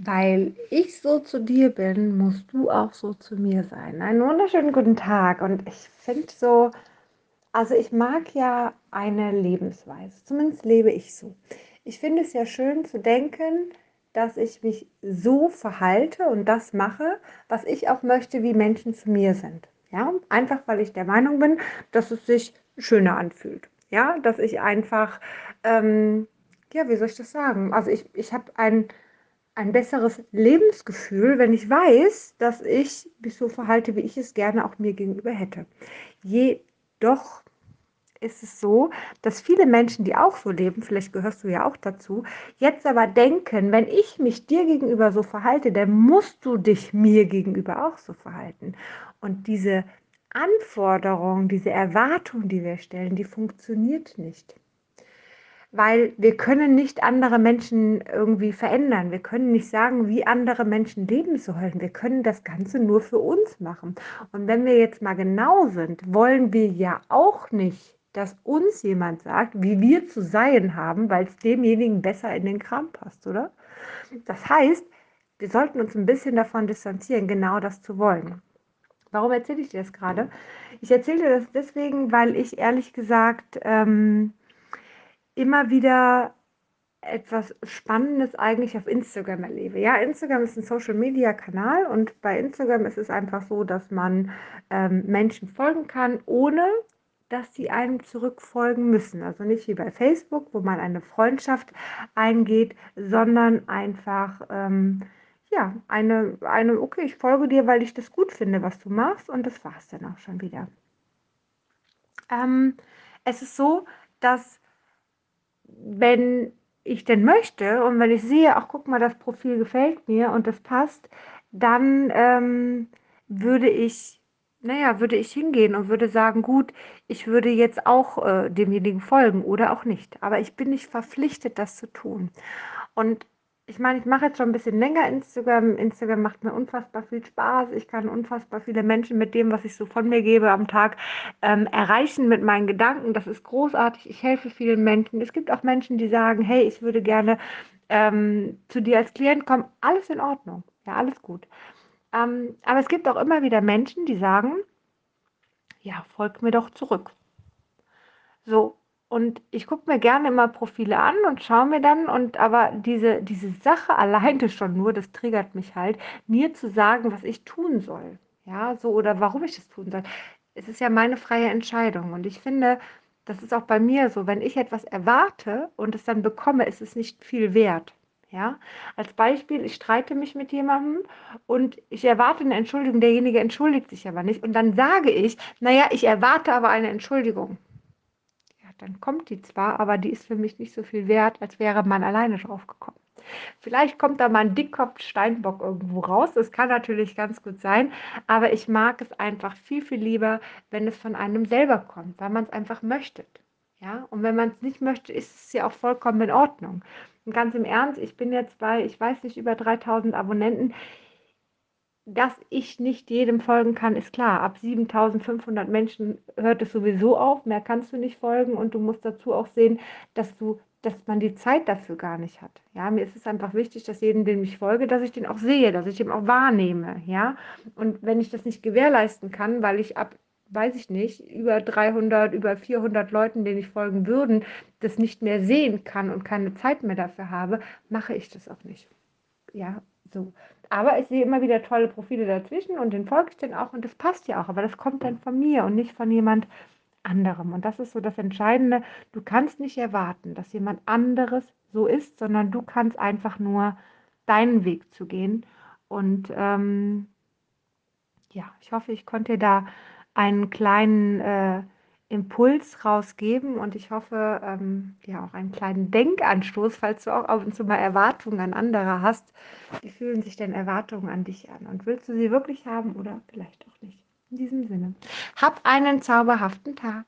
Weil ich so zu dir bin, musst du auch so zu mir sein. Einen wunderschönen guten Tag. Und ich finde so, also ich mag ja eine Lebensweise. Zumindest lebe ich so. Ich finde es ja schön zu denken, dass ich mich so verhalte und das mache, was ich auch möchte, wie Menschen zu mir sind. Ja, einfach weil ich der Meinung bin, dass es sich schöner anfühlt. Ja, dass ich einfach, ähm, ja, wie soll ich das sagen? Also ich, ich habe ein ein besseres Lebensgefühl, wenn ich weiß, dass ich mich so verhalte, wie ich es gerne auch mir gegenüber hätte. Jedoch ist es so, dass viele Menschen, die auch so leben, vielleicht gehörst du ja auch dazu, jetzt aber denken, wenn ich mich dir gegenüber so verhalte, dann musst du dich mir gegenüber auch so verhalten. Und diese Anforderung, diese Erwartung, die wir stellen, die funktioniert nicht weil wir können nicht andere Menschen irgendwie verändern. Wir können nicht sagen, wie andere Menschen leben sollen. Wir können das Ganze nur für uns machen. Und wenn wir jetzt mal genau sind, wollen wir ja auch nicht, dass uns jemand sagt, wie wir zu sein haben, weil es demjenigen besser in den Kram passt, oder? Das heißt, wir sollten uns ein bisschen davon distanzieren, genau das zu wollen. Warum erzähle ich dir das gerade? Ich erzähle dir das deswegen, weil ich ehrlich gesagt ähm, immer wieder etwas Spannendes eigentlich auf Instagram erlebe. Ja, Instagram ist ein Social-Media-Kanal und bei Instagram ist es einfach so, dass man ähm, Menschen folgen kann, ohne dass sie einem zurückfolgen müssen. Also nicht wie bei Facebook, wo man eine Freundschaft eingeht, sondern einfach, ähm, ja, eine, eine, okay, ich folge dir, weil ich das gut finde, was du machst und das war es dann auch schon wieder. Ähm, es ist so, dass wenn ich denn möchte und wenn ich sehe, ach guck mal, das Profil gefällt mir und das passt, dann ähm, würde ich, naja, würde ich hingehen und würde sagen, gut, ich würde jetzt auch äh, demjenigen folgen oder auch nicht. Aber ich bin nicht verpflichtet, das zu tun. Und ich meine, ich mache jetzt schon ein bisschen länger Instagram. Instagram macht mir unfassbar viel Spaß. Ich kann unfassbar viele Menschen mit dem, was ich so von mir gebe am Tag, ähm, erreichen mit meinen Gedanken. Das ist großartig. Ich helfe vielen Menschen. Es gibt auch Menschen, die sagen, hey, ich würde gerne ähm, zu dir als Klient kommen. Alles in Ordnung. Ja, alles gut. Ähm, aber es gibt auch immer wieder Menschen, die sagen, ja, folg mir doch zurück. So, und ich gucke mir gerne immer Profile an und schaue mir dann, und aber diese, diese Sache alleine schon nur, das triggert mich halt, mir zu sagen, was ich tun soll. Ja, so oder warum ich das tun soll. Es ist ja meine freie Entscheidung. Und ich finde, das ist auch bei mir so, wenn ich etwas erwarte und es dann bekomme, ist es nicht viel wert. Ja, als Beispiel, ich streite mich mit jemandem und ich erwarte eine Entschuldigung, derjenige entschuldigt sich aber nicht. Und dann sage ich, naja, ich erwarte aber eine Entschuldigung dann kommt die zwar, aber die ist für mich nicht so viel wert, als wäre man alleine drauf gekommen. Vielleicht kommt da mal ein Dickkopf Steinbock irgendwo raus. Das kann natürlich ganz gut sein. Aber ich mag es einfach viel, viel lieber, wenn es von einem selber kommt, weil man es einfach möchte. Ja, und wenn man es nicht möchte, ist es ja auch vollkommen in Ordnung. Und ganz im Ernst, ich bin jetzt bei, ich weiß nicht, über 3000 Abonnenten dass ich nicht jedem folgen kann, ist klar. Ab 7500 Menschen hört es sowieso auf, mehr kannst du nicht folgen und du musst dazu auch sehen, dass du dass man die Zeit dafür gar nicht hat. Ja, mir ist es einfach wichtig, dass jeden, dem ich folge, dass ich den auch sehe, dass ich den auch wahrnehme. Ja, und wenn ich das nicht gewährleisten kann, weil ich ab, weiß ich nicht, über 300, über 400 Leuten, denen ich folgen würden, das nicht mehr sehen kann und keine Zeit mehr dafür habe, mache ich das auch nicht. Ja, so. Aber ich sehe immer wieder tolle Profile dazwischen und den folge ich dann auch und das passt ja auch. Aber das kommt dann von mir und nicht von jemand anderem. Und das ist so das Entscheidende. Du kannst nicht erwarten, dass jemand anderes so ist, sondern du kannst einfach nur deinen Weg zu gehen. Und ähm, ja, ich hoffe, ich konnte dir da einen kleinen äh, Impuls rausgeben und ich hoffe, ähm, ja, auch einen kleinen Denkanstoß, falls du auch ab und zu mal Erwartungen an andere hast. Wie fühlen sich denn Erwartungen an dich an? Und willst du sie wirklich haben oder vielleicht auch nicht? In diesem Sinne, hab einen zauberhaften Tag.